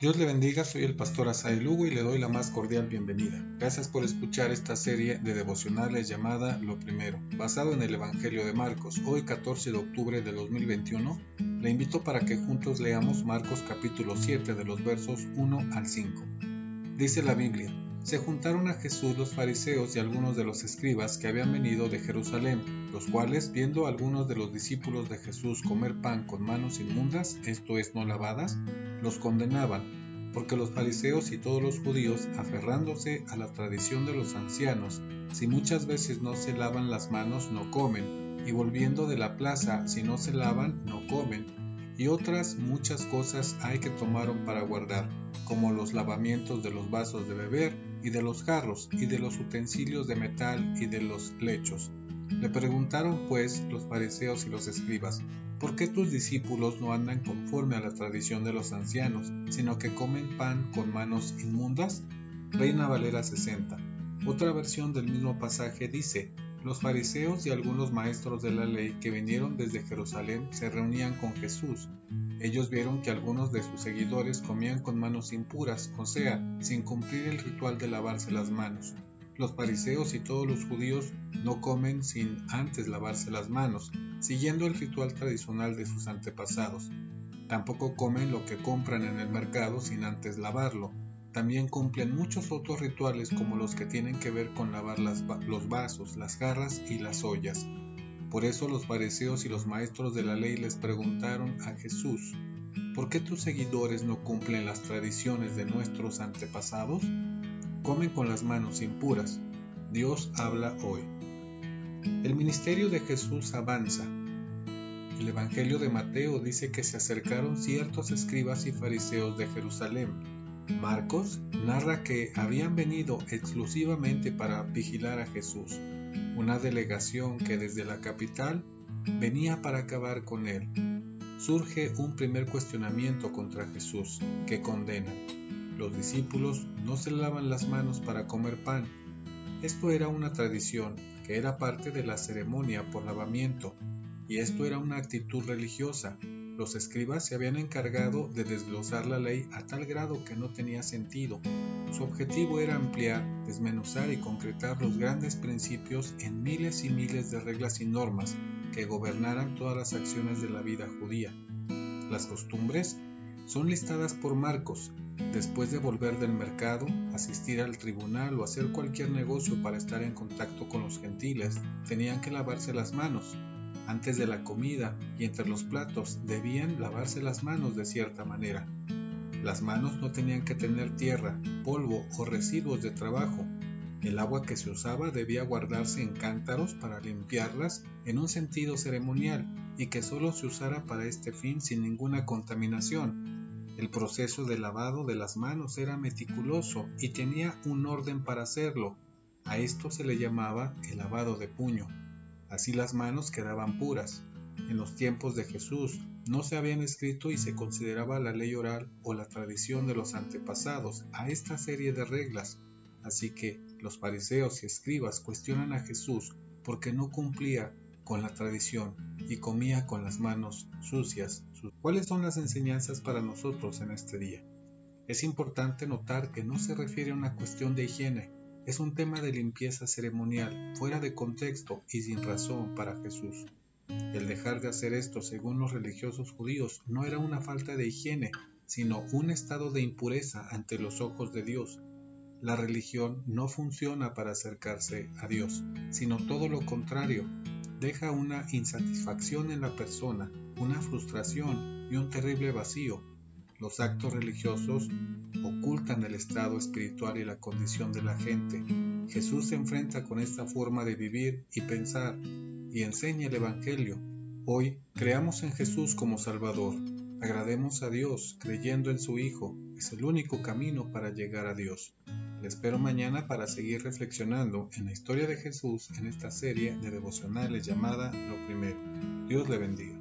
Dios le bendiga, soy el pastor Asai Lugo y le doy la más cordial bienvenida. Gracias por escuchar esta serie de devocionales llamada Lo Primero, basado en el Evangelio de Marcos. Hoy 14 de octubre de 2021, le invito para que juntos leamos Marcos capítulo 7 de los versos 1 al 5. Dice la Biblia, se juntaron a Jesús los fariseos y algunos de los escribas que habían venido de Jerusalén, los cuales, viendo a algunos de los discípulos de Jesús comer pan con manos inmundas, esto es no lavadas, los condenaban, porque los fariseos y todos los judíos, aferrándose a la tradición de los ancianos, si muchas veces no se lavan las manos, no comen, y volviendo de la plaza, si no se lavan, no comen, y otras muchas cosas hay que tomaron para guardar, como los lavamientos de los vasos de beber, y de los jarros, y de los utensilios de metal, y de los lechos. Le preguntaron pues los fariseos y los escribas, ¿por qué tus discípulos no andan conforme a la tradición de los ancianos, sino que comen pan con manos inmundas? Reina Valera 60. Otra versión del mismo pasaje dice, los fariseos y algunos maestros de la ley que vinieron desde Jerusalén se reunían con Jesús. Ellos vieron que algunos de sus seguidores comían con manos impuras, o sea, sin cumplir el ritual de lavarse las manos. Los fariseos y todos los judíos no comen sin antes lavarse las manos, siguiendo el ritual tradicional de sus antepasados. Tampoco comen lo que compran en el mercado sin antes lavarlo. También cumplen muchos otros rituales como los que tienen que ver con lavar los vasos, las jarras y las ollas. Por eso los fariseos y los maestros de la ley les preguntaron a Jesús, ¿por qué tus seguidores no cumplen las tradiciones de nuestros antepasados? comen con las manos impuras. Dios habla hoy. El ministerio de Jesús avanza. El Evangelio de Mateo dice que se acercaron ciertos escribas y fariseos de Jerusalén. Marcos narra que habían venido exclusivamente para vigilar a Jesús, una delegación que desde la capital venía para acabar con él. Surge un primer cuestionamiento contra Jesús, que condena los discípulos no se lavan las manos para comer pan. Esto era una tradición que era parte de la ceremonia por lavamiento, y esto era una actitud religiosa. Los escribas se habían encargado de desglosar la ley a tal grado que no tenía sentido. Su objetivo era ampliar, desmenuzar y concretar los grandes principios en miles y miles de reglas y normas que gobernaran todas las acciones de la vida judía. Las costumbres son listadas por Marcos Después de volver del mercado, asistir al tribunal o hacer cualquier negocio para estar en contacto con los gentiles, tenían que lavarse las manos. Antes de la comida y entre los platos debían lavarse las manos de cierta manera. Las manos no tenían que tener tierra, polvo o residuos de trabajo. El agua que se usaba debía guardarse en cántaros para limpiarlas en un sentido ceremonial y que solo se usara para este fin sin ninguna contaminación, el proceso de lavado de las manos era meticuloso y tenía un orden para hacerlo. A esto se le llamaba el lavado de puño. Así las manos quedaban puras. En los tiempos de Jesús no se habían escrito y se consideraba la ley oral o la tradición de los antepasados a esta serie de reglas. Así que los fariseos y escribas cuestionan a Jesús porque no cumplía con la tradición y comía con las manos sucias. ¿Cuáles son las enseñanzas para nosotros en este día? Es importante notar que no se refiere a una cuestión de higiene, es un tema de limpieza ceremonial, fuera de contexto y sin razón para Jesús. El dejar de hacer esto según los religiosos judíos no era una falta de higiene, sino un estado de impureza ante los ojos de Dios. La religión no funciona para acercarse a Dios, sino todo lo contrario, deja una insatisfacción en la persona, una frustración y un terrible vacío. Los actos religiosos ocultan el estado espiritual y la condición de la gente. Jesús se enfrenta con esta forma de vivir y pensar y enseña el Evangelio. Hoy creamos en Jesús como Salvador. Agrademos a Dios creyendo en su Hijo. Es el único camino para llegar a Dios. Le espero mañana para seguir reflexionando en la historia de Jesús en esta serie de devocionales llamada Lo Primero. Dios le bendiga.